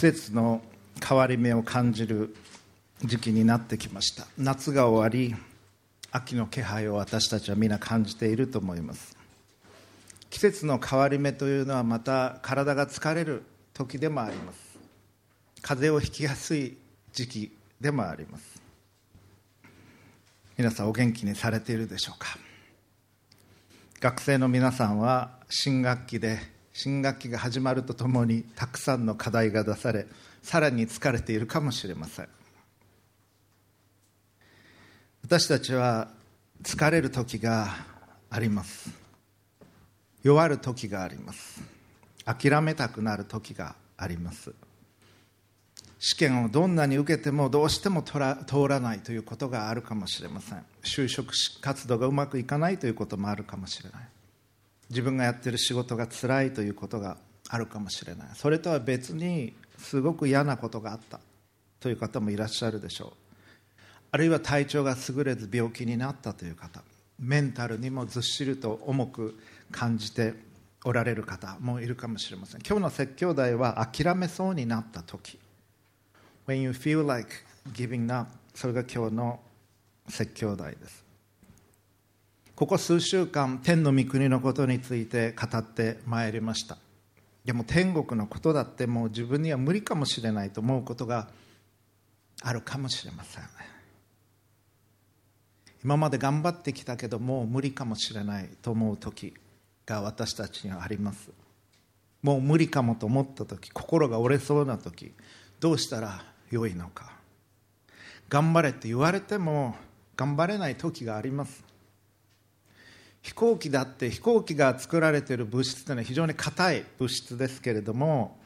節の変わり目を感じる時期になってきました。夏が終わり秋の気配を私たちは皆感じていると思います。季節の変わり目というのはまた体が疲れる時でもあります。風邪をひきやすい時期でもあります。皆さんお元気にされているでしょうか。学生の皆さんは新学期で新学期が始まるとともにたくさんの課題が出されさらに疲れているかもしれません。私たちは疲れる時があります。弱る時があります。諦めたくなる時があります。試験をどんなに受けてもどうしても通らないということがあるかもしれません。就職活動がうまくいかないということもあるかもしれない。自分がやっている仕事が辛いということがあるかもしれない。それとは別にすごく嫌なことがあったという方もいらっしゃるでしょう。あるいは体調が優れず病気になったという方メンタルにもずっしりと重く感じておられる方もいるかもしれません。今日の説教題は諦めそうになった時。When you feel like giving up それが今日の説教題です。ここ数週間天の御国のことについて語ってまいりました。でも天国のことだってもう自分には無理かもしれないと思うことがあるかもしれません。今まで頑張ってきたけどもう無理かもしれないと思う時が私たちにはあります。もう無理かもと思った時心が折れそうな時どうしたらよいのか。頑張れって言われても頑張れない時があります。飛行機だって飛行機が作られている物質というのは非常に硬い物質ですけれども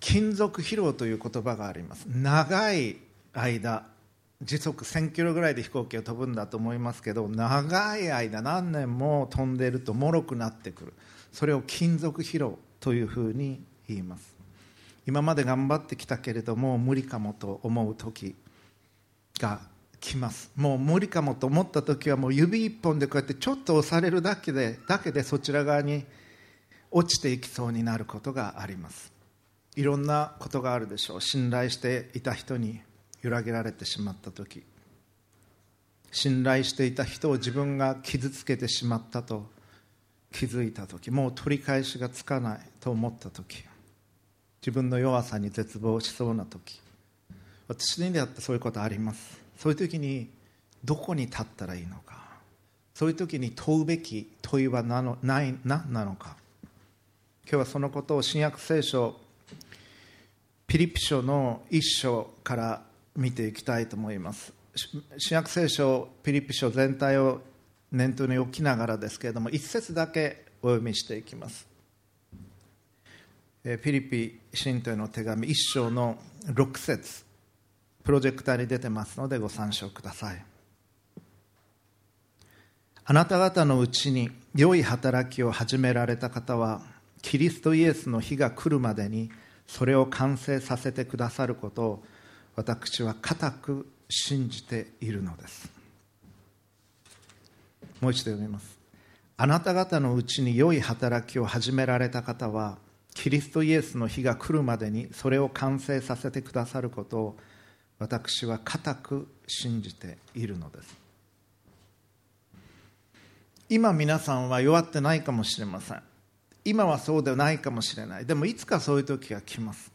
金属疲労という言葉があります。長い間時速1000キロぐらいで飛行機が飛ぶんだと思いますけど長い間何年も飛んでいるともろくなってくる。それを金属疲労というふうに言います。今まで頑張ってきたけれども無理かもと思う時が来ます。もう無理かもと思った時はもう指一本でこうやってちょっと押されるだけでだけでそちら側に落ちていきそうになることがあります。いろんなことがあるでしょう。信頼していた人に揺らげられてしまった時。信頼していた人を自分が傷つけてしまったと気づいた時。もう取り返しがつかないと思った時。自分の弱さに絶望しそうな時。私にだってそういうことあります。そういう時にどこに立ったらいいのか。そういう時に問うべき問いは何のない何なのか。今日はそのことを新約聖書ピリピ書の一章から見ていきたいと思います。新約聖書ピリピ書全体を念頭に置きながらですけれども一節だけお読みしていきます。ピリピ信徒への手紙一章の6節。プロジェクターに出てますのでご参照ください。あなた方のうちに良い働きを始められた方はキリストイエスの日が来るまでにそれを完成させてくださることを私は固く信じているのです。もう一度読みます。あなた方のうちに良い働きを始められた方はキリストイエスの日が来るまでにそれを完成させてくださることを私は固く信じているのです。今皆さんは弱ってないかもしれません。今はそうではないかもしれない。でもいつかそういう時が来ます。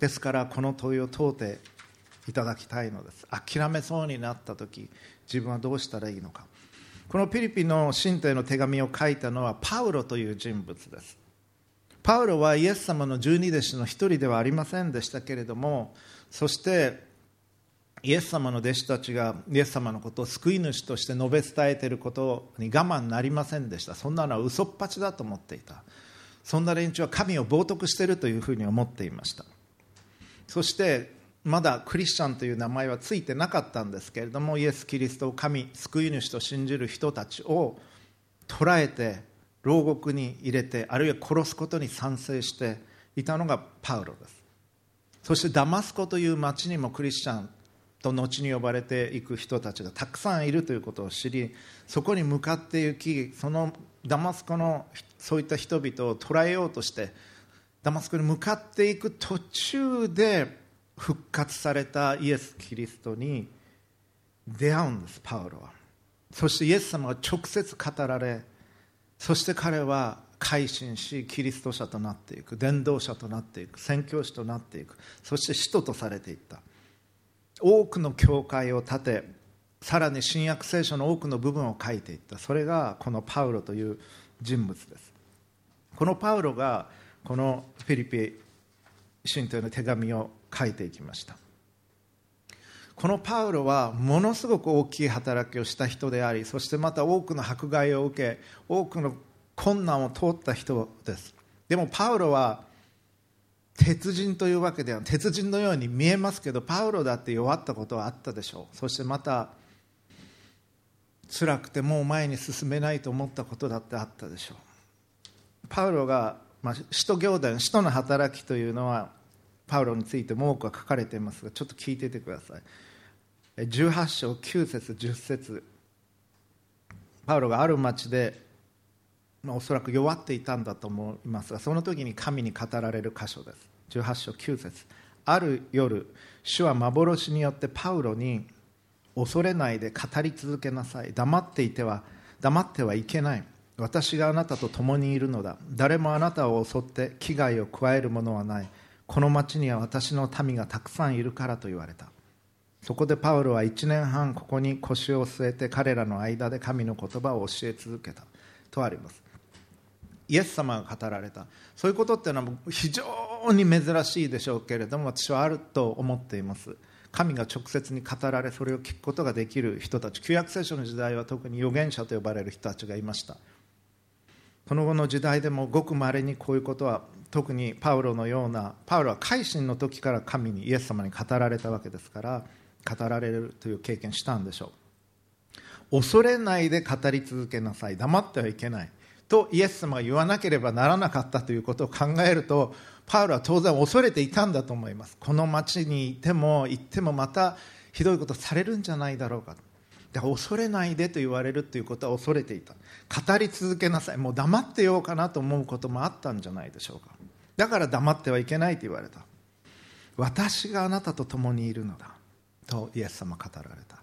ですからこの問いを問うていただきたいのです。諦めそうになった時自分はどうしたらいいのか。このピリピの信徒への手紙を書いたのはパウロという人物です。パウロはイエス様の十二弟子の一人ではありませんでしたけれどもそしてイエス様の弟子たちがイエス様のことを救い主として述べ伝えていることに我慢なりませんでした。そんなのは嘘っぱちだと思っていた。そんな連中は神を冒涜しているというふうに思っていました。そしてまだクリスチャンという名前はついてなかったんですけれどもイエス・キリストを神救い主と信じる人たちを捕らえて牢獄に入れてあるいは殺すことに賛成していたのがパウロです。そしてダマスコという町にもクリスチャンと後に呼ばれていく人たちがたくさんいるということを知りそこに向かって行きそのダマスコのそういった人々を捕らえようとしてダマスコに向かっていく途中で復活されたイエス・キリストに出会うんですパウロは。そしてイエス様が直接語られそして彼は改心しキリスト者となっていく伝道者となっていく宣教師となっていくそして使徒とされていった。多くの教会を建てさらに新約聖書の多くの部分を書いていった。それがこのパウロという人物です。このパウロがこのフィリピ信徒への手紙を書いていきました。このパウロはものすごく大きい働きをした人でありそしてまた多くの迫害を受け多くの困難を通った人です。でもパウロは鉄人というわけでは鉄人のように見えますけどパウロだって弱ったことはあったでしょう。そしてまた辛くてもう前に進めないと思ったことだってあったでしょう。パウロが、まあ、使徒行伝使徒の働きというのはパウロについても多くは書かれていますがちょっと聞いててください。18章9節10節。パウロがある町で、おそらく弱っていたんだと思いますがその時に神に語られる箇所です。18章9節。ある夜主は幻によってパウロに恐れないで語り続けなさい。黙っていては黙ってはいけない。私があなたと共にいるのだ。誰もあなたを襲って危害を加えるものはない。この町には私の民がたくさんいるからと言われた。そこでパウロは1年半ここに腰を据えて彼らの間で神の言葉を教え続けた。とあります。イエス様が語られた。そういうことっていうのは非常に珍しいでしょうけれども私はあると思っています。神が直接に語られそれを聞くことができる人たち。旧約聖書の時代は特に預言者と呼ばれる人たちがいました。この後の時代でもごくまれにこういうことは特にパウロのようなパウロは改心の時から神にイエス様に語られたわけですから語られるという経験したんでしょう。恐れないで語り続けなさい。黙ってはいけない。とイエス様が言わなければならなかったということを考えるとパウロは当然恐れていたんだと思います。この町にいても行ってもまたひどいことされるんじゃないだろうか。だから恐れないでと言われるということは恐れていた。語り続けなさい。もう黙ってようかなと思うこともあったんじゃないでしょうか。だから黙ってはいけないと言われた。私があなたと共にいるのだとイエス様語られた。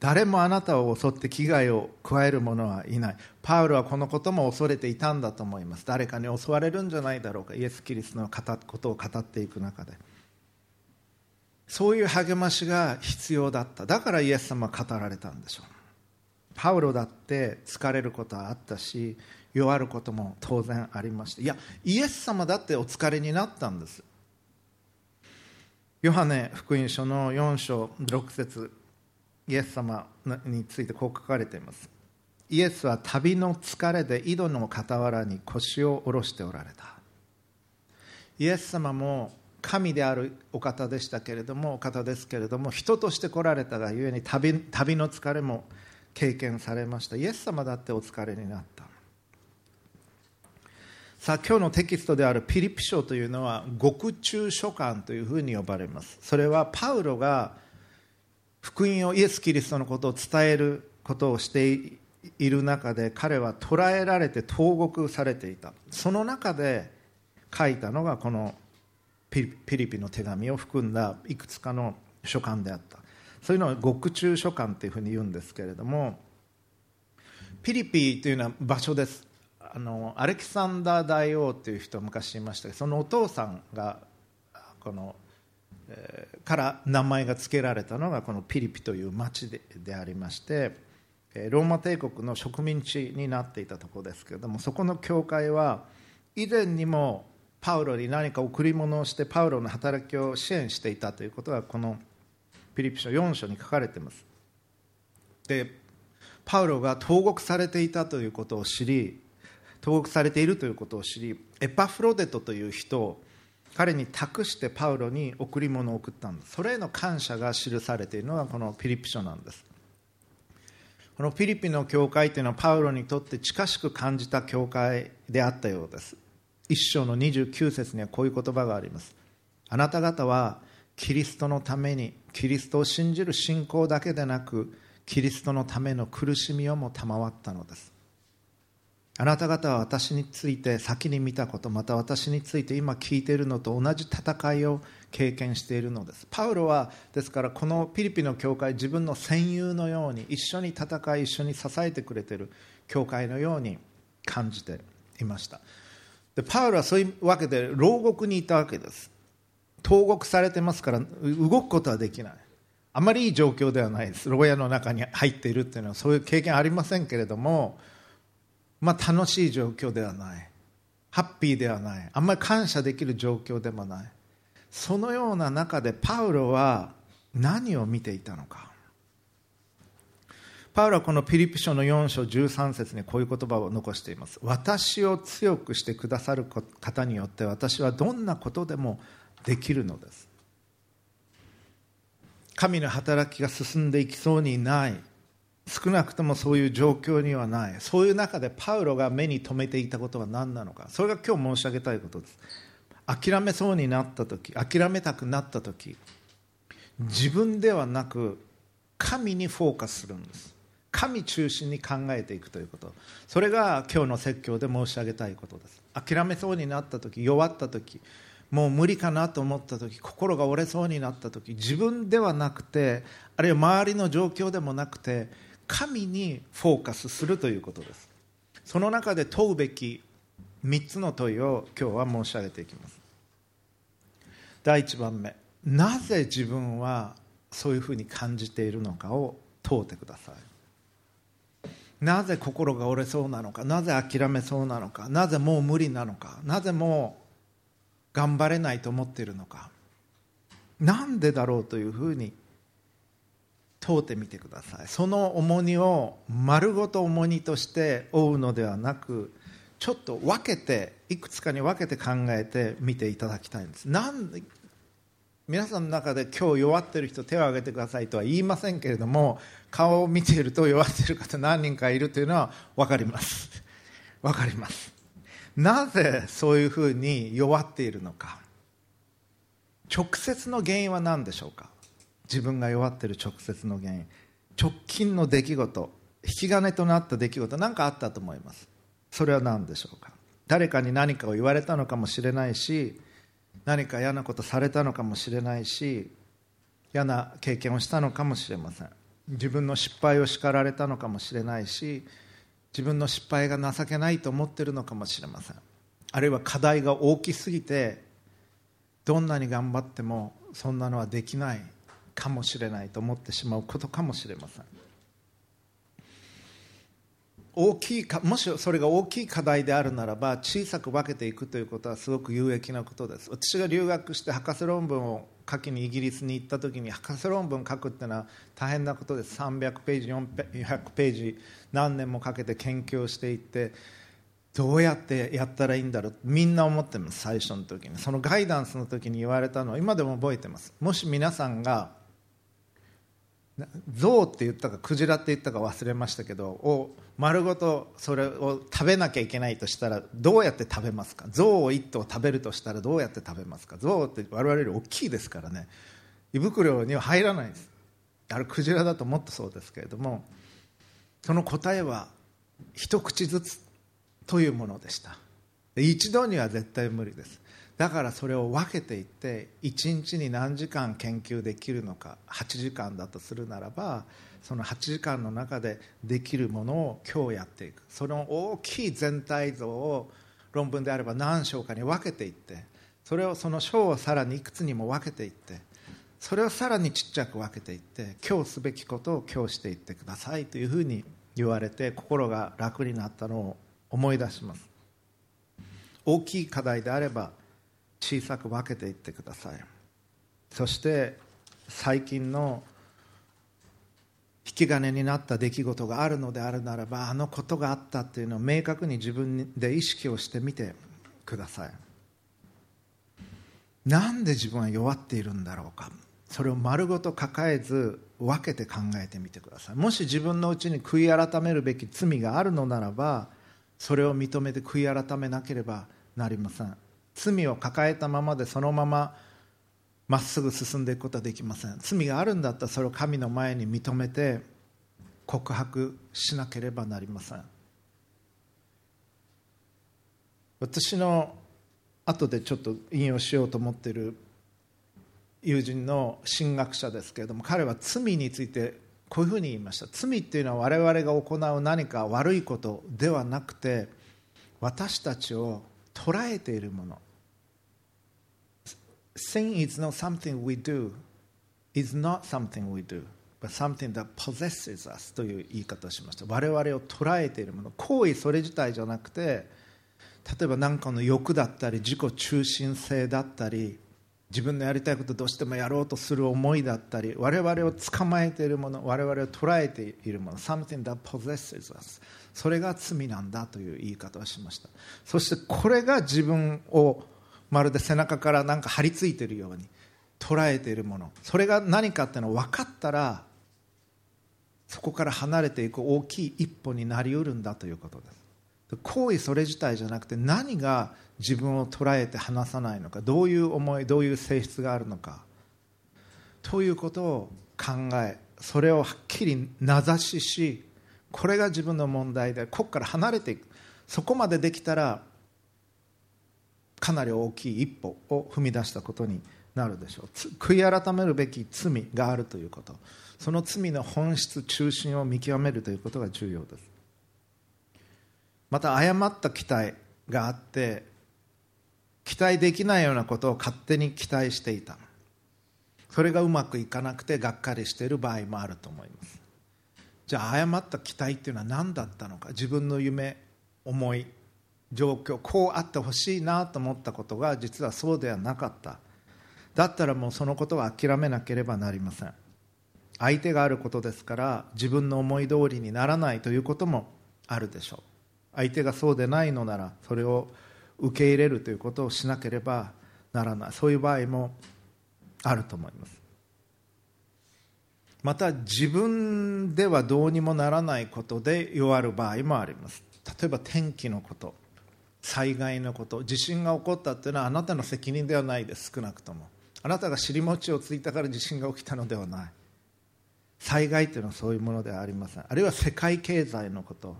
誰もあなたを襲って危害を加える者はいない。パウロはこのことも恐れていたんだと思います。誰かに襲われるんじゃないだろうか。イエス・キリストのことを語っていく中で。そういう励ましが必要だった。だからイエス様は語られたんでしょう。パウロだって疲れることはあったし弱ることも当然ありました。いやイエス様だってお疲れになったんです。ヨハネ福音書の4章6節。イエス様についてこう書かれています。イエスは旅の疲れで井戸の傍らに腰を下ろしておられた。イエス様も神であるお方でしたけれどもお方ですけれども人として来られたがゆえに旅旅の疲れも経験されました。イエス様だってお疲れになった。さあ今日のテキストであるピリピ書というのは獄中書簡というふうに呼ばれます。それはパウロが福音をイエス・キリストのことを伝えることをしている中で彼は捕らえられて投獄されていた。その中で書いたのがこのピリピの手紙を含んだいくつかの書簡であった。そういうのは獄中書簡というふうに言うんですけれどもピリピというのは場所です。あのアレキサンダー大王という人は昔いましたけどそのお父さんがこの、から名前が付けられたのがこのピリピという町ででありましてローマ帝国の植民地になっていたところですけれどもそこの教会は以前にもパウロに何か贈り物をしてパウロの働きを支援していたということがこのピリピ書4章に書かれています。でパウロが投獄されていたということを知り投獄されているということを知りエパフロデトという人を彼に託してパウロに贈り物を送ったんですそれへの感謝が記されているのがこのピリピ書なんです。このフィリピンの教会というのはパウロにとって近しく感じた教会であったようです。一章の29節にはこういう言葉があります。あなた方はキリストのためにキリストを信じる信仰だけでなくキリストのための苦しみをも賜ったのです。あなた方は私について先に見たことまた私について今聞いているのと同じ戦いを経験しているのです。パウロはですからこのピリピの教会自分の戦友のように一緒に戦い一緒に支えてくれている教会のように感じていました。でパウロはそういうわけで牢獄にいたわけです。投獄されてますから動くことはできない。あまりいい状況ではないです。牢屋の中に入っているっていうのはそういう経験ありませんけれどもまあ、楽しい状況ではない。ハッピーではない。あんまり感謝できる状況でもない。そのような中でパウロは何を見ていたのか。パウロはこのピリピ書の4章13節にこういう言葉を残しています。私を強くしてくださる方によって私はどんなことでもできるのです。神の働きが進んでいきそうにない。少なくともそういう状況にはない。そういう中でパウロが目に留めていたことは何なのか。それが今日申し上げたいことです。諦めそうになった時諦めたくなった時自分ではなく神にフォーカスするんです。神中心に考えていくということ。それが今日の説教で申し上げたいことです。諦めそうになった時弱った時もう無理かなと思った時心が折れそうになった時自分ではなくてあるいは周りの状況でもなくて神にフォーカスするということです。その中で問うべき3つの問いを今日は申し上げていきます。第1番目。なぜ自分はそういうふうに感じているのかを問うてください。なぜ心が折れそうなのか。なぜ諦めそうなのか。なぜもう無理なのか。なぜもう頑張れないと思っているのか。なんでだろうというふうに問うてみてください。その重荷を丸ごと重荷として負うのではなくちょっと分けていくつかに分けて考えてみていただきたいんです。なん皆さんの中で今日弱ってる人手を挙げてくださいとは言いませんけれども顔を見ていると弱ってる方何人かいるというのは分かります。分かります。なぜそういうふうに弱っているのか。直接の原因は何でしょうか。自分が弱っている直接の原因直近の出来事引き金となった出来事何かあったと思います。それは何でしょうか？誰かに何かを言われたのかもしれないし何か嫌なことされたのかもしれないし嫌な経験をしたのかもしれません。自分の失敗を叱られたのかもしれないし自分の失敗が情けないと思ってるのかもしれません。あるいは課題が大きすぎてどんなに頑張ってもそんなのはできない。かもしれないと思ってしまうことかもしれません。大きいかもしそれが大きい課題であるならば小さく分けていくということはすごく有益なことです。私が留学して博士論文を書きにイギリスに行った時に博士論文書くっていうのは大変なことです。300ページ400ページ何年もかけて研究をしていってどうやってやったらいいんだろう。みんな思ってます最初の時に。そのガイダンスの時に言われたのは今でも覚えてます。もし皆さんが象って言ったかクジラって言ったか忘れましたけどを丸ごとそれを食べなきゃいけないとしたらどうやって食べますか？象を1頭食べるとしたらどうやって食べますか？象って我々より大きいですからね。胃袋には入らないです。あれクジラだともっとそうですけれどもその答えは一口ずつというものでした。一度には絶対無理です。だからそれを分けていって1日に何時間研究できるのか8時間だとするならばその8時間の中でできるものを今日やっていく。その大きい全体像を論文であれば何章かに分けていってそれをその章をさらにいくつにも分けていってそれをさらにちっちゃく分けていって今日すべきことを今日していってくださいというふうに言われて心が楽になったのを思い出します。大きい課題であれば小さく分けていってください。そして最近の引き金になった出来事があるのであるならばあのことがあったっていうのを明確に自分で意識をしてみてください。なんで自分は弱っているんだろうか。それを丸ごと抱えず分けて考えてみてください。もし自分のうちに悔い改めるべき罪があるのならばそれを認めて悔い改めなければなりません。罪を抱えたままでそのまままっすぐ進んでいくことはできません。罪があるんだったらそれを神の前に認めて告白しなければなりません。私の後でちょっと引用しようと思っている友人の神学者ですけれども彼は罪についてこういうふうに言いました。罪っていうのは我々が行う何か悪いことではなくて私たちを捉えているもの。Sin is not something we do is not something we do but something that possesses us という言い方をしました。我々を捉えているもの。行為それ自体じゃなくて例えば何かの欲だったり自己中心性だったり自分のやりたいことどうしてもやろうとする思いだったり我々を捕まえているもの我々を捉えているもの。Something that possesses us. それが罪なんだという言い方をしました。そしてこれが自分をまるで背中からなんか張り付いているように捉えているもの。それが何かっていうのを分かったらそこから離れていく大きい一歩になりうるんだということです。行為それ自体じゃなくて何が自分を捉えて離さないのかどういう思いどういう性質があるのか。ということを考えそれをはっきり名指ししこれが自分の問題でここから離れていく。そこまでできたらかなり大きい一歩を踏み出したことになるでしょう。悔い改めるべき罪があるということ。その罪の本質中心を見極めるということが重要です。また誤った期待があって期待できないようなことを勝手に期待していた。それがうまくいかなくてがっかりしている場合もあると思います。じゃあ誤った期待っていうのは何だったのか？自分の夢思い状況こうあってほしいなと思ったことが実はそうではなかった。だったらもうそのことは諦めなければなりません。相手があることですから自分の思い通りにならないということもあるでしょう。相手がそうでないのならそれを受け入れるということをしなければならない。そういう場合もあると思います。また自分ではどうにもならないことで弱る場合もあります。例えば天気のこと災害のこと地震が起こったというのはあなたの責任ではないです。少なくとも。あなたが尻餅をついたから地震が起きたのではない。災害というのはそういうものではありません。あるいは世界経済のこと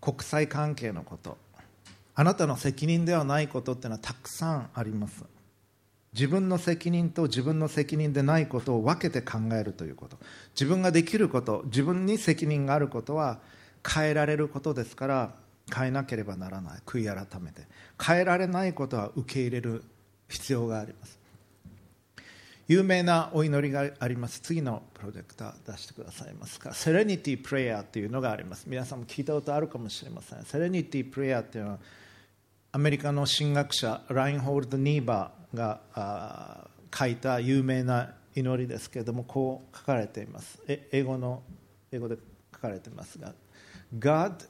国際関係のこと。あなたの責任ではないことっていうのはたくさんあります。自分の責任と自分の責任でないことを分けて考えるということ。自分ができること自分に責任があることは変えられることですから変えなければならない。悔い改めて。変えられないことは受け入れる必要があります。有名なお祈りがあります。次のプロジェクター出してくださいますか。セレニティプレイヤーというのがあります。皆さんも聞いたことあるかもしれません。セレニティプレイヤーというのはアメリカの神学者ラインホールド・ニーバーが書いた有名な祈りですけれどもこう書かれています英語の英語で書かれていますが God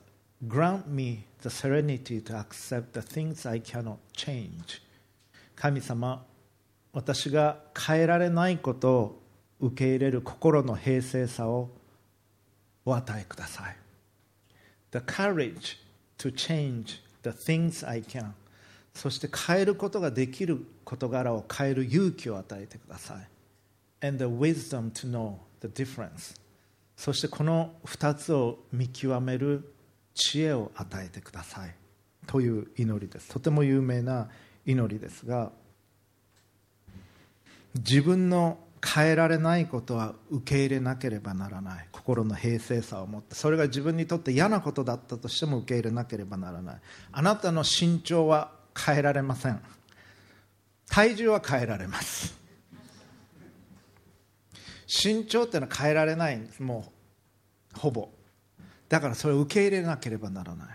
grant me the serenity to accept the things I cannot change 神様私が変えられないことを受け入れる心の平静さをお与えください。The courage to change the things I can そして変えることができる事柄を変える勇気を与えてください。And the wisdom to know the difference. そしてこの2つを見極める知恵を与えてください。という祈りです。とても有名な祈りですが自分の変えられないことは受け入れなければならない。心の平静さを持って。それが自分にとって嫌なことだったとしても受け入れなければならない。あなたの身長は変えられません。体重は変えられます。身長っていうのは変えられないんですもうほぼ。だからそれを受け入れなければならない。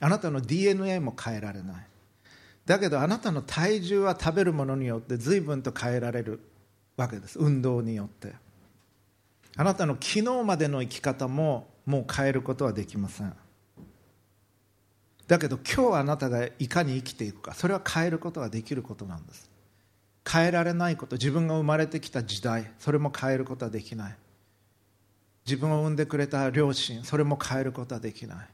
あなたの DNA も変えられない。だけどあなたの体重は食べるものによって随分と変えられるわけです。運動によって。あなたの昨日までの生き方ももう変えることはできません。だけど今日あなたがいかに生きていくかそれは変えることができることなんです。変えられないこと自分が生まれてきた時代それも変えることはできない。自分を産んでくれた両親それも変えることはできない。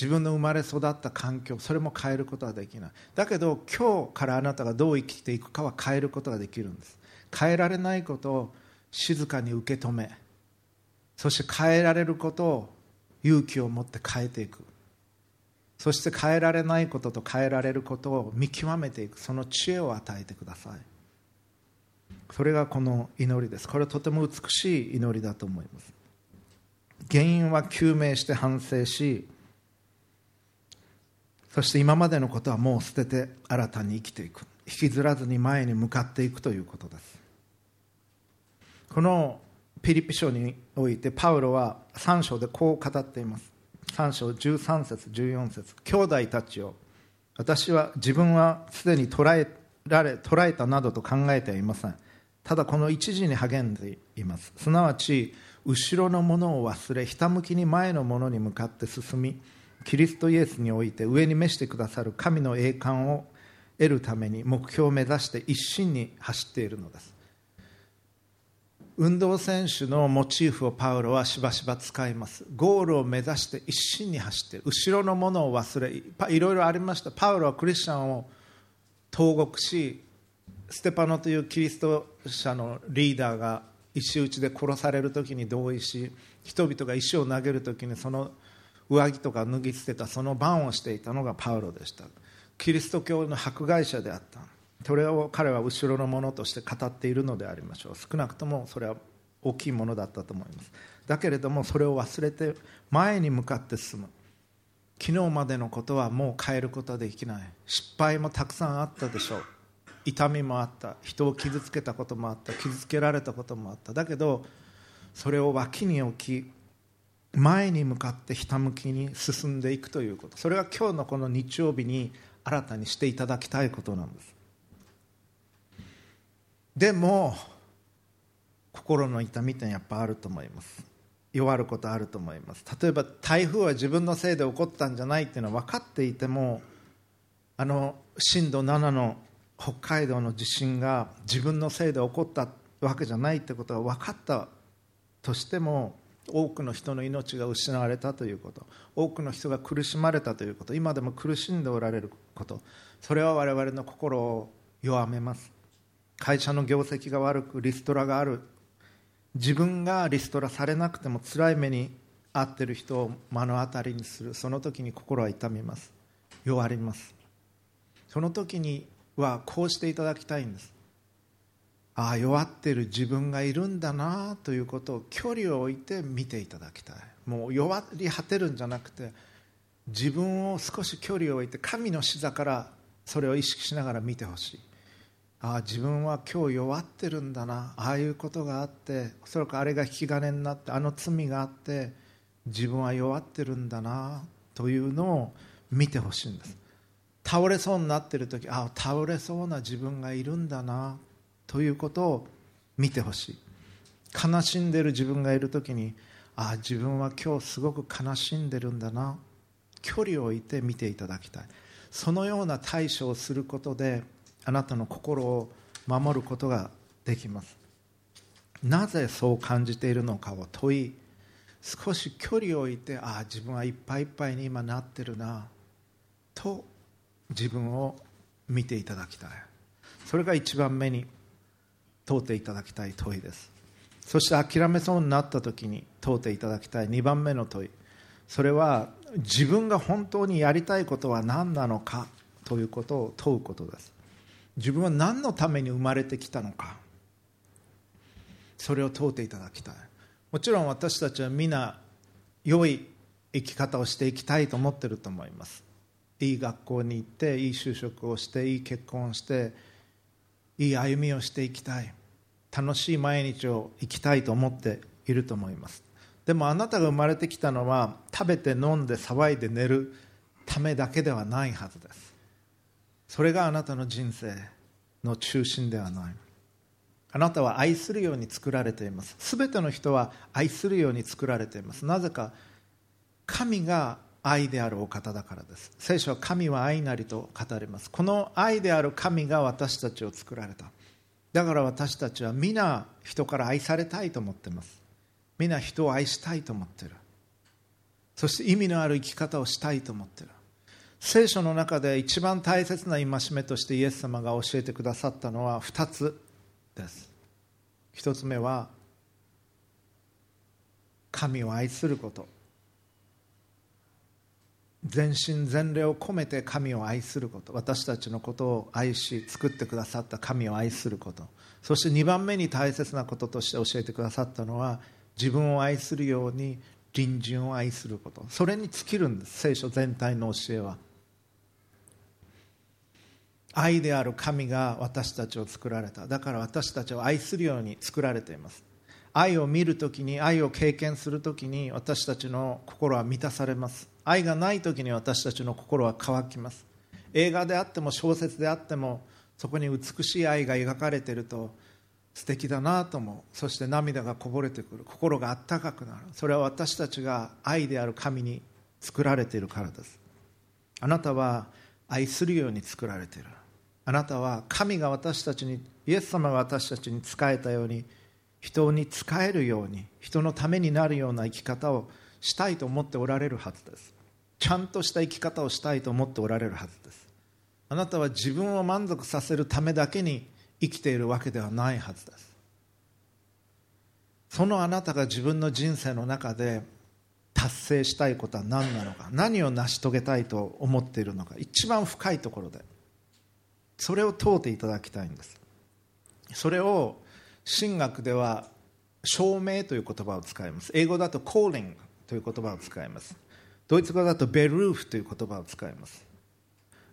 自分の生まれ育った環境それも変えることはできない。だけど今日からあなたがどう生きていくかは変えることができるんです。変えられないことを静かに受け止めそして変えられることを勇気を持って変えていく。そして変えられないことと変えられることを見極めていく。その知恵を与えてください。それがこの祈りです。これはとても美しい祈りだと思います。原因は究明して反省しそして今までのことはもう捨てて新たに生きていく。引きずらずに前に向かっていくということです。このピリピ書においてパウロは3章でこう語っています。3章13節14節兄弟たちを私は自分はすでに捉えられ捉えたなどと考えてはいません。ただこの一時に励んでいます。すなわち後ろのものを忘れひたむきに前のものに向かって進みキリストイエスにおいて上に召してくださる神の栄冠を得るために目標を目指して一心に走っているのです。運動選手のモチーフをパウロはしばしば使います。ゴールを目指して一心に走って後ろのものを忘れいろいろありました。パウロはクリスチャンを投獄しステパノというキリスト者のリーダーが石打ちで殺される時に同意し人々が石を投げる時にその上着とか脱ぎ捨てたその番をしていたのがパウロでした。キリスト教の迫害者であった。それを彼は後ろのものとして語っているのでありましょう。少なくともそれは大きいものだったと思います。だけれどもそれを忘れて前に向かって進む。昨日までのことはもう変えることはできない。失敗もたくさんあったでしょう。痛みもあった。人を傷つけたこともあった。傷つけられたこともあった。だけどそれを脇に置き前に向かってひたむきに進んでいくということ。それが今日のこの日曜日に新たにしていただきたいことなんです。でも心の痛みってやっぱあると思います。弱ることあると思います。例えば台風は自分のせいで起こったんじゃないっていうのは分かっていてもあの震度7の北海道の地震が自分のせいで起こったわけじゃないってことが分かったとしても多くの人の命が失われたということ。多くの人が苦しまれたということ。今でも苦しんでおられること。それは我々の心を弱めます。会社の業績が悪くリストラがある。自分がリストラされなくても辛い目に遭ってる人を目の当たりにする。その時に心は痛みます。弱ります。その時にはこうしていただきたいんです。ああ弱ってる自分がいるんだなということを距離を置いて見ていただきたい。もう弱り果てるんじゃなくて自分を少し距離を置いて神の視座からそれを意識しながら見てほしい。ああ自分は今日弱ってるんだな。ああいうことがあっておそらくあれが引き金になってあの罪があって自分は弱ってるんだなというのを見てほしいんです。倒れそうになってる時ああ倒れそうな自分がいるんだなということを見てほしい。悲しんでる自分がいる時にああ自分は今日すごく悲しんでるんだな。距離を置いて見ていただきたい。そのような対処をすることであなたの心を守ることができます。なぜそう感じているのかを問い少し距離を置いてああ自分はいっぱいいっぱいに今なってるなと自分を見ていただきたい。それが一番目に問うていただきたい問いです。そして諦めそうになった時に問うていただきたい。2番目の問い。それは自分が本当にやりたいことは何なのかということを問うことです。自分は何のために生まれてきたのか。それを問うていただきたい。もちろん私たちは皆良い生き方をしていきたいと思ってると思います。いい学校に行っていい就職をしていい結婚をしていい歩みをしていきたい。楽しい毎日を生きたいと思っていると思います。でもあなたが生まれてきたのは食べて飲んで騒いで寝るためだけではないはずです。それがあなたの人生の中心ではない。あなたは愛するように作られています。全ての人は愛するように作られています。なぜか神が愛であるお方だからです。聖書は神は愛なりと語ります。この愛である神が私たちを作られた。だから私たちは皆人から愛されたいと思っています。皆人を愛したいと思っている。そして意味のある生き方をしたいと思っている。聖書の中で一番大切な戒めとしてイエス様が教えてくださったのは2つです。1つ目は神を愛すること。全身全霊を込めて神を愛すること。私たちのことを愛し作ってくださった神を愛すること。そして2番目に大切なこととして教えてくださったのは自分を愛するように隣人を愛すること。それに尽きるんです。聖書全体の教えは。愛である神が私たちを作られた。だから私たちを愛するように作られています。愛を見るときに愛を経験するときに私たちの心は満たされます。愛がないときに私たちの心は乾きます。映画であっても小説であってもそこに美しい愛が描かれていると素敵だなと思う。そして涙がこぼれてくる。心があったかくなる。それは私たちが愛である神に作られているからです。あなたは愛するように作られている。あなたは神が私たちにイエス様が私たちに仕えたように人に仕えるように人のためになるような生き方をしたいと思っておられるはずです。ちゃんとした生き方をしたいと思っておられるはずです。あなたは自分を満足させるためだけに生きているわけではないはずです。そのあなたが自分の人生の中で達成したいことは何なのか何を成し遂げたいと思っているのか一番深いところで。それを問うていただきたいんです。それを神学では証明という言葉を使います。英語だと calling という言葉を使います。ドイツ語だとベルーフという言葉を使います。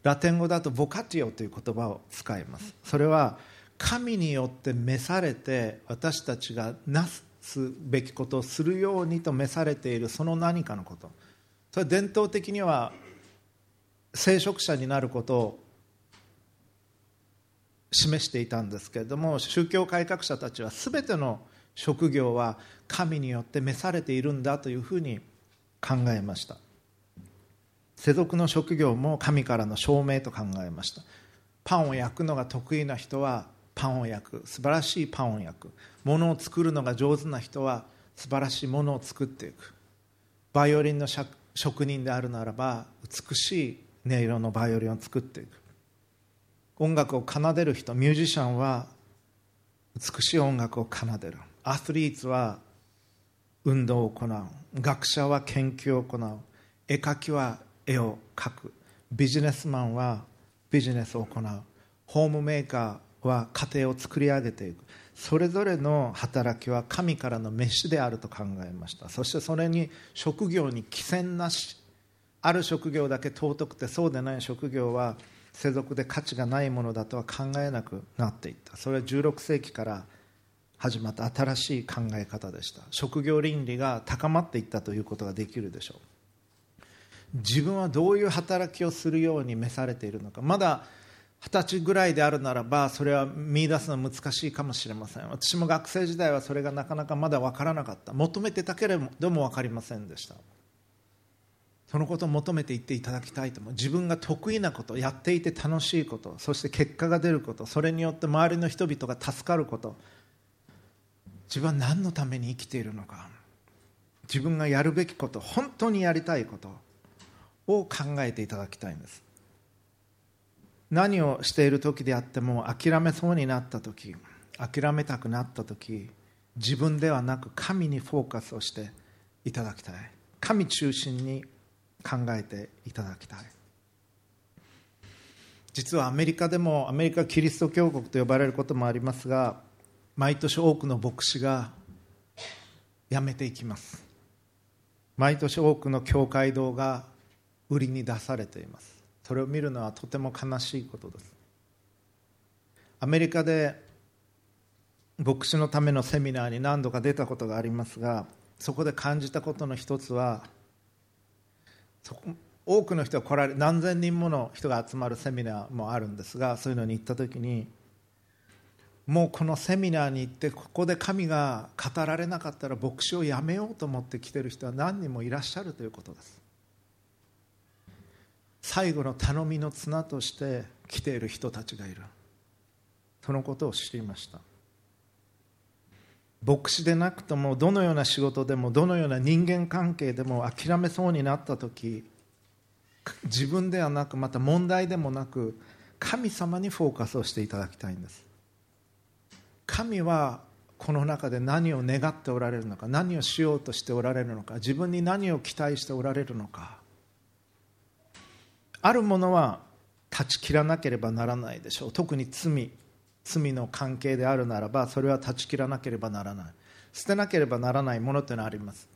ラテン語だとボカティオという言葉を使います。それは神によって召されて私たちがなすべきことをするようにと召されているその何かのこと。それは伝統的には聖職者になることを示していたんですけれども宗教改革者たちは全ての職業は神によって召されているんだというふうに考えました。世俗の職業も神からの証明と考えました。パンを焼くのが得意な人はパンを焼く。素晴らしいパンを焼く。ものを作るのが上手な人は素晴らしいものを作っていく。バイオリンの職人であるならば美しい音色のバイオリンを作っていく。音楽を奏でる人ミュージシャンは美しい音楽を奏でる。アスリートは運動を行う。学者は研究を行う。絵描きは絵を描く。ビジネスマンはビジネスを行う。ホームメーカーは家庭を作り上げていく。それぞれの働きは神からの飯であると考えました。そしてそれに職業に寄せなし。ある職業だけ尊くてそうでない職業は世俗で価値がないものだとは考えなくなっていった。それは16世紀から始まった新しい考え方でした。職業倫理が高まっていったということができるでしょう。自分はどういう働きをするように召されているのか。まだ二十歳ぐらいであるならばそれは見出すのは難しいかもしれません。私も学生時代はそれがなかなかまだ分からなかった。求めてたけれども分かりませんでした。そのことを求めていっていただきたいと。思う自分が得意なことやっていて楽しいことそして結果が出ることそれによって周りの人々が助かること。自分は何のために生きているのか。自分がやるべきこと本当にやりたいことを考えていただきたいんです。何をしている時であっても諦めそうになった時諦めたくなった時自分ではなく神にフォーカスをしていただきたい。神中心に考えていただきたい。実はアメリカでもアメリカキリスト教国と呼ばれることもありますが毎年多くの牧師が辞めていきます。毎年多くの教会堂が売りに出されています。それを見るのはとても悲しいことです。アメリカで牧師のためのセミナーに何度か出たことがありますがそこで感じたことの一つは多くの人が来られ何千人もの人が集まるセミナーもあるんですがそういうのに行った時にもうこのセミナーに行ってここで神が語られなかったら牧師を辞めようと思って来てる人は何人もいらっしゃるということです。最後の頼みの綱として来ている人たちがいる。そのことを知りました。牧師でなくともどのような仕事でもどのような人間関係でも諦めそうになった時自分ではなくまた問題でもなく神様にフォーカスをしていただきたいんです。神はこの中で何を願っておられるのか何をしようとしておられるのか自分に何を期待しておられるのか。あるものは断ち切らなければならないでしょう。特に罪。罪の関係であるならばそれは断ち切らなければならない。捨てなければならないものというのはあります。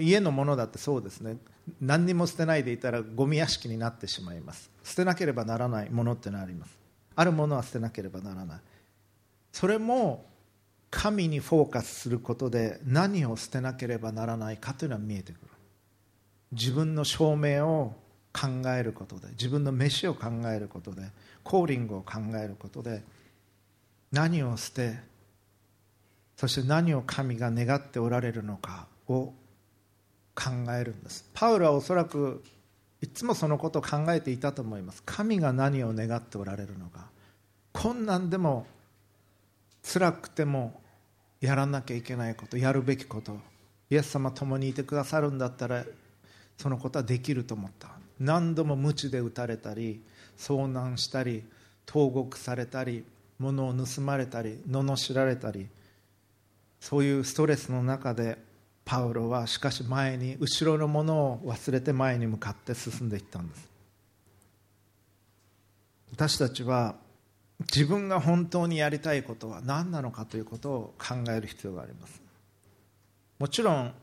家のものだってそうですね。何にも捨てないでいたらゴミ屋敷になってしまいます。捨てなければならないものってのはあります。あるものは捨てなければならない。それも神にフォーカスすることで何を捨てなければならないかというのは見えてくる。自分の証明を考えることで自分の飯を考えることでコーリングを考えることで何を捨てそして何を神が願っておられるのかを考えるんです。パウロはおそらくいつもそのことを考えていたと思います。神が何を願っておられるのか。困難でも辛くてもやらなきゃいけないことやるべきことイエス様共にいてくださるんだったらそのことはできると思った。何度も鞭で打たれたり遭難したり投獄されたり物を盗まれたり罵られたりそういうストレスの中でパウロはしかし前に後ろのものを忘れて前に向かって進んでいったんです。私たちは自分が本当にやりたいことは何なのかということを考える必要があります。もちろん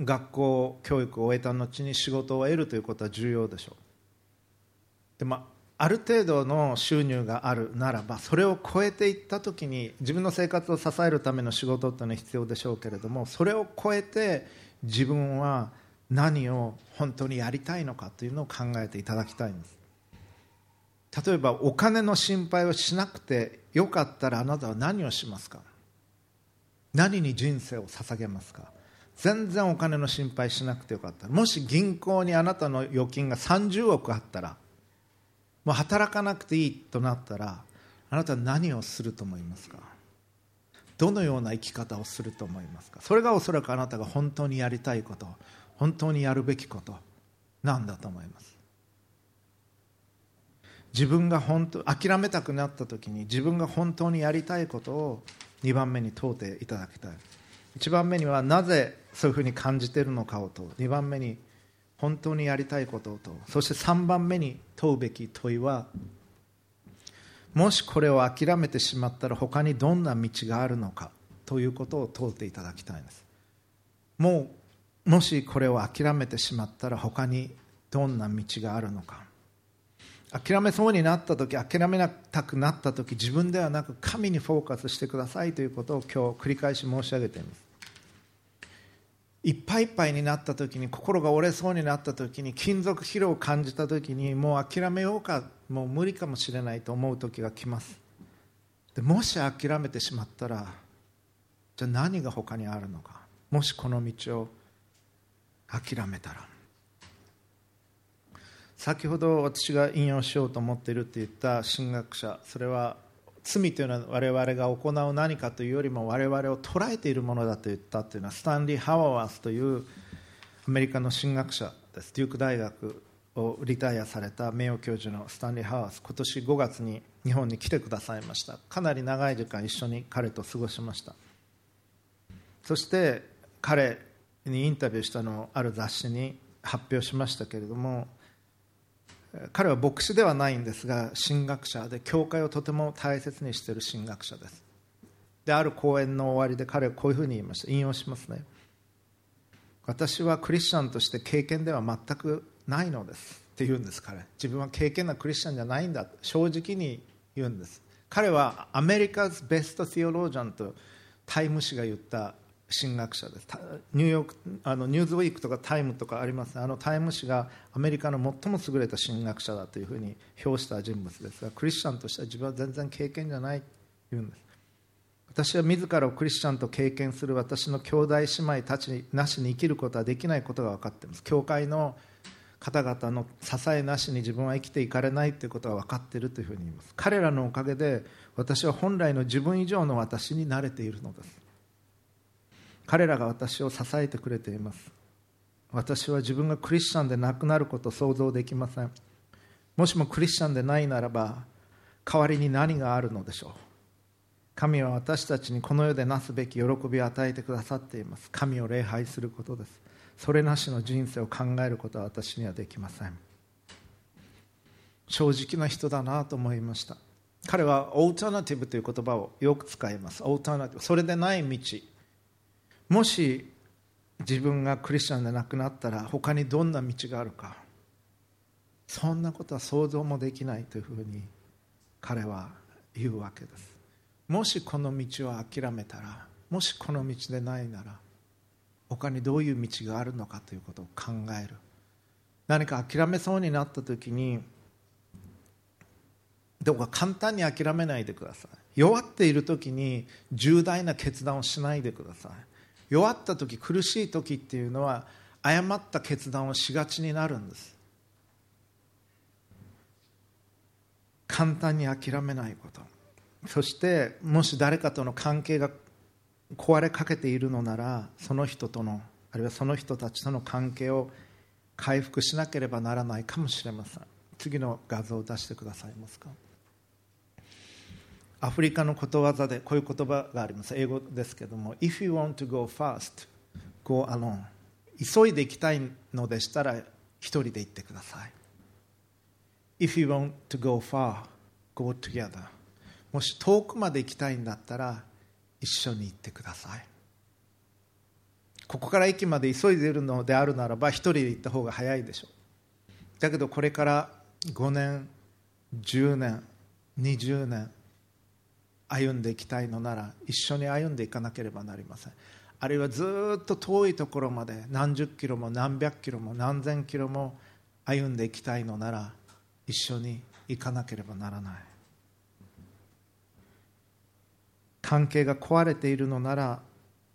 学校教育を終えた後に仕事を得るということは重要でしょう。で、まあ、る程度の収入があるならばそれを超えていった時に自分の生活を支えるための仕事っていうのは必要でしょうけれどもそれを超えて自分は何を本当にやりたいのかというのを考えていただきたいんです。例えばお金の心配をしなくてよかったらあなたは何をしますか？何に人生を捧げますか？全然お金の心配しなくてよかった。もし銀行にあなたの預金が30億あったらもう働かなくていいとなったらあなたは何をすると思いますか？どのような生き方をすると思いますか？それがおそらくあなたが本当にやりたいこと本当にやるべきことなんだと思います？自分が本当諦めたくなった時に自分が本当にやりたいことを2番目に問うていただきたい。1番目にはなぜそういうふうに感じているのかを問う。2番目に本当にやりたいことを問うそして3番目に問うべき問いはもしこれを諦めてしまったら他にどんな道があるのかということを問うていただきたいんです。もうもしこれを諦めてしまったら他にどんな道があるのか。諦めそうになった時諦めたくなった時自分ではなく神にフォーカスしてくださいということを今日繰り返し申し上げています。いっぱいいっぱいになった時に心が折れそうになった時に金属疲労を感じた時にもう諦めようかもう無理かもしれないと思う時が来ます。でもし諦めてしまったらじゃあ何が他にあるのか？もしこの道を諦めたら。先ほど私が引用しようと思っているって言った神学者それは罪というのは我々が行う何かというよりも我々を捉えているものだと言ったというのはスタンリー・ハワワースというアメリカの神学者です。デューク大学をリタイアされた名誉教授のスタンリー・ハワース今年5月に日本に来てくださいました。かなり長い時間一緒に彼と過ごしました。そして彼にインタビューしたのをある雑誌に発表しましたけれども彼は牧師ではないんですが神学者で教会をとても大切にしている神学者です。である講演の終わりで彼はこういうふうに言いました。引用しますね。私はクリスチャンとして経験では全くないのです。って言うんです彼。自分は経験なクリスチャンじゃないんだ。正直に言うんです。彼はアメリカズ・ベスト・ティオロージャンとタイム誌が言った神学者です。ニューヨークあのニューズウィークとかタイムとかあります。あのタイム誌がアメリカの最も優れた神学者だというふうに評した人物ですがクリスチャンとしては自分は全然経験じゃないと言うんです。私は自らをクリスチャンと経験する私の兄弟姉妹たちなしに生きることはできないことが分かっています。教会の方々の支えなしに自分は生きていかれないということが分かっているというふうに言います。彼らのおかげで私は本来の自分以上の私に慣れているのです。彼らが私を支えてくれています。私は自分がクリスチャンでなくなることを想像できません。もしもクリスチャンでないならば代わりに何があるのでしょう。神は私たちにこの世でなすべき喜びを与えてくださっています。神を礼拝することです。それなしの人生を考えることは私にはできません。正直な人だなと思いました。彼はオータナティブという言葉をよく使います。オータナティブそれでない道。もし自分がクリスチャンでなくなったら他にどんな道があるか。そんなことは想像もできないというふうに彼は言うわけです。もしこの道を諦めたらもしこの道でないなら他にどういう道があるのかということを考える。何か諦めそうになった時にどうか簡単に諦めないでください。弱っている時に重大な決断をしないでください。弱った時苦しい時っていうのは誤った決断をしがちになるんです。簡単に諦めないこと。そしてもし誰かとの関係が壊れかけているのならその人とのあるいはその人たちとの関係を回復しなければならないかもしれません。次の画像を出してくださいますか。アフリカのことわざでこういう言葉があります。英語ですけども If you want to go fast go alone. 急いで行きたいのでしたら一人で行ってください。If you want to go far go together. もし遠くまで行きたいんだったら一緒に行ってください。ここから駅まで急いでいるのであるならば一人で行った方が早いでしょう。だけどこれから5年10年20年歩んでいきたいのなら一緒に歩んでいかなければなりません。あるいはずっと遠いところまで何十キロも何百キロも何千キロも歩んでいきたいのなら一緒に行かなければならない。関係が壊れているのなら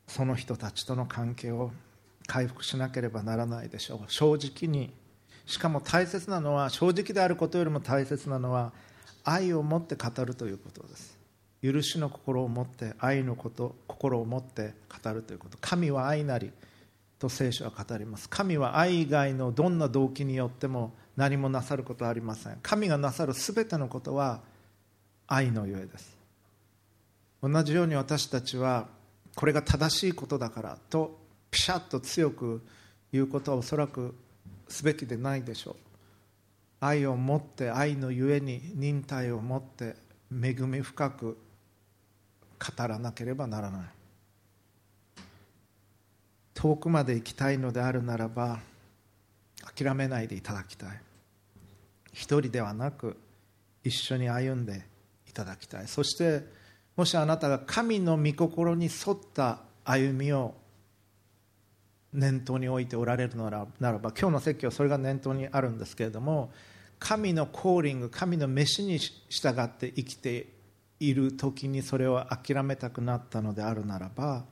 その人たちとの関係を回復しなければならないでしょう。正直に。しかも大切なのは正直であることよりも大切なのは愛を持って語るということです。許しの心を持って愛のこと心を持って語るということ。神は愛なりと聖書は語ります。神は愛以外のどんな動機によっても何もなさることはありません。神がなさる全てのことは愛のゆえです。同じように私たちはこれが正しいことだからとピシャッと強く言うことはおそらくすべきでないでしょう。愛を持って愛のゆえに忍耐を持って恵み深く語らなければならない。遠くまで行きたいのであるならば諦めないでいただきたい。一人ではなく一緒に歩んでいただきたい。そしてもしあなたが神の御心に沿った歩みを念頭に置いておられるのならば今日の説教それが念頭にあるんですけれども神のコーリング神の飯に従って生きている時にそれを諦めたくなったのであるならば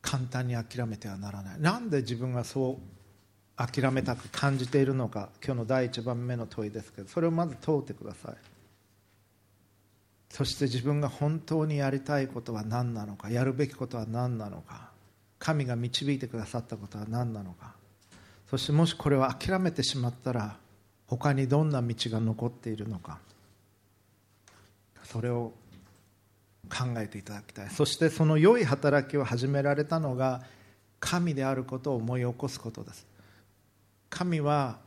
簡単に諦めてはならない。なんで自分がそう諦めたく感じているのか今日の第一番目の問いですけどそれをまず問うてください。そして自分が本当にやりたいことは何なのかやるべきことは何なのか神が導いてくださったことは何なのか。そしてもしこれを諦めてしまったら他にどんな道が残っているのか。それを考えていただきたい。そしてその良い働きを始められたのが神であることを思い起こすことです。神は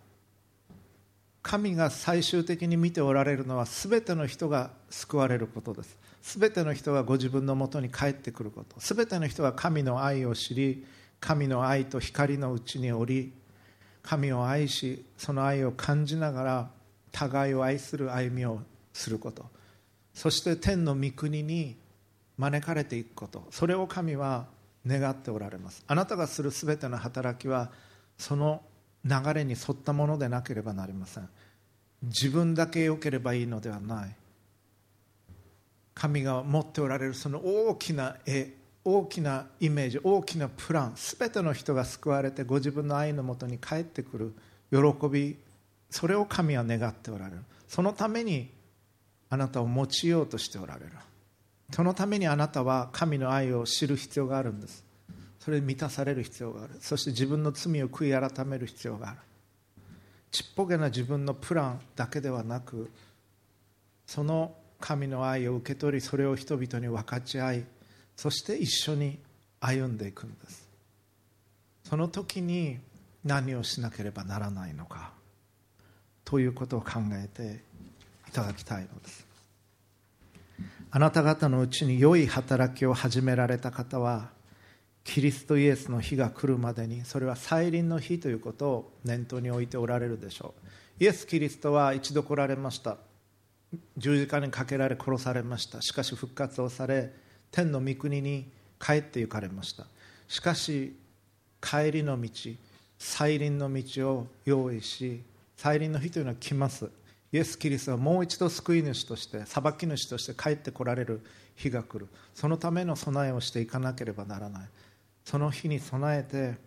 神が最終的に見ておられるのは全ての人が救われることです。全ての人がご自分のもとに帰ってくること。全ての人が神の愛を知り神の愛と光のうちにおり神を愛しその愛を感じながら互いを愛する歩みをすること。そして天の御国に招かれていくこと。それを神は願っておられます。あなたがする全ての働きはその流れに沿ったものでなければなりません。自分だけ良ければいいのではない。神が持っておられるその大きな絵大きなイメージ大きなプラン全ての人が救われてご自分の愛のもとに帰ってくる喜びそれを神は願っておられる。そのためにあなたを用いようとしておられる。そのためにあなたは神の愛を知る必要があるんです。それに満たされる必要がある。そして自分の罪を悔い改める必要がある。ちっぽけな自分のプランだけではなくその神の愛を受け取りそれを人々に分かち合いそして一緒に歩んでいくんです。その時に何をしなければならないのかということを考えていただきたいのです。あなた方のうちに良い働きを始められた方はキリストイエスの日が来るまでにそれは再臨の日ということを念頭に置いておられるでしょう。イエス・キリストは一度来られました。十字架にかけられ殺されました。しかし復活をされ天の御国に帰って行かれました。しかし帰りの道再臨の道を用意し再臨の日というのは来ます。イエス・キリストはもう一度救い主として裁き主として帰ってこられる日が来る。そのための備えをしていかなければならない。その日に備えて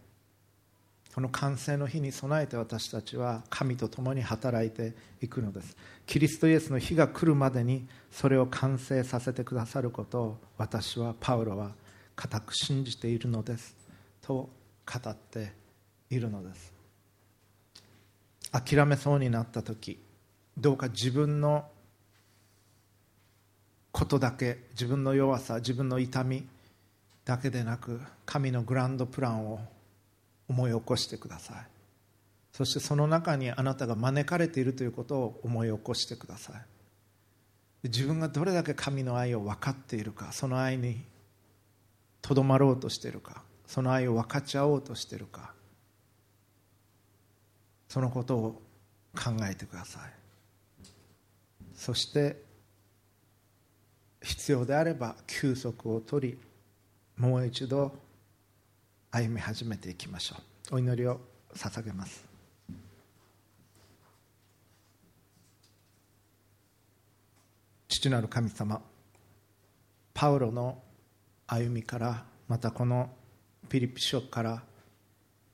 この完成の日に備えて私たちは神と共に働いていくのです。キリストイエスの日が来るまでにそれを完成させてくださることを私はパウロは固く信じているのです。と語っているのです。諦めそうになった時どうか自分のことだけ自分の弱さ自分の痛みだけでなく神のグランドプランを思い起こしてください。そしてその中にあなたが招かれているということを思い起こしてください。自分がどれだけ神の愛を分かっているかその愛にとどまろうとしているかその愛を分かち合おうとしているかそのことを考えてください。そして必要であれば休息を取りもう一度歩み始めていきましょう。お祈りを捧げます。父なる神様パウロの歩みからまたこのピリピ書から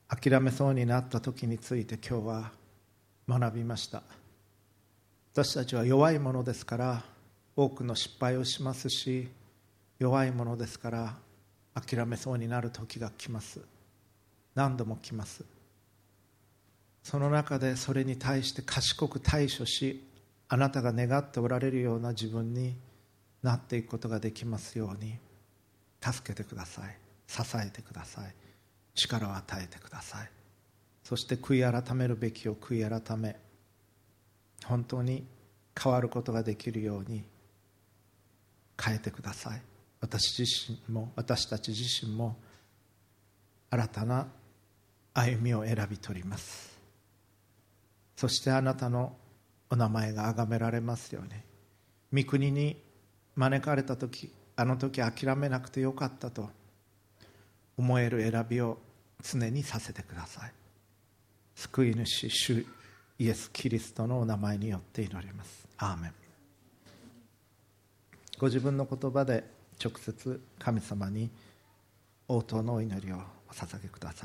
諦めそうになった時について今日は学びました。私たちは弱いものですから多くの失敗をしますし弱いものですから諦めそうになる時が来ます。何度も来ます。その中でそれに対して賢く対処しあなたが願っておられるような自分になっていくことができますように助けてください。支えてください。力を与えてください。そして悔い改めるべきを悔い改め本当に変わることができるように変えてください。私自身も私たち自身も新たな歩みを選び取ります。そしてあなたのお名前が崇められますように。御国に招かれた時あの時諦めなくてよかったと思える選びを常にさせてください。救い主主イエス・キリストのお名前によって祈ります。アーメン。ご自分の言葉で直接神様に応答のお祈りをお捧げください。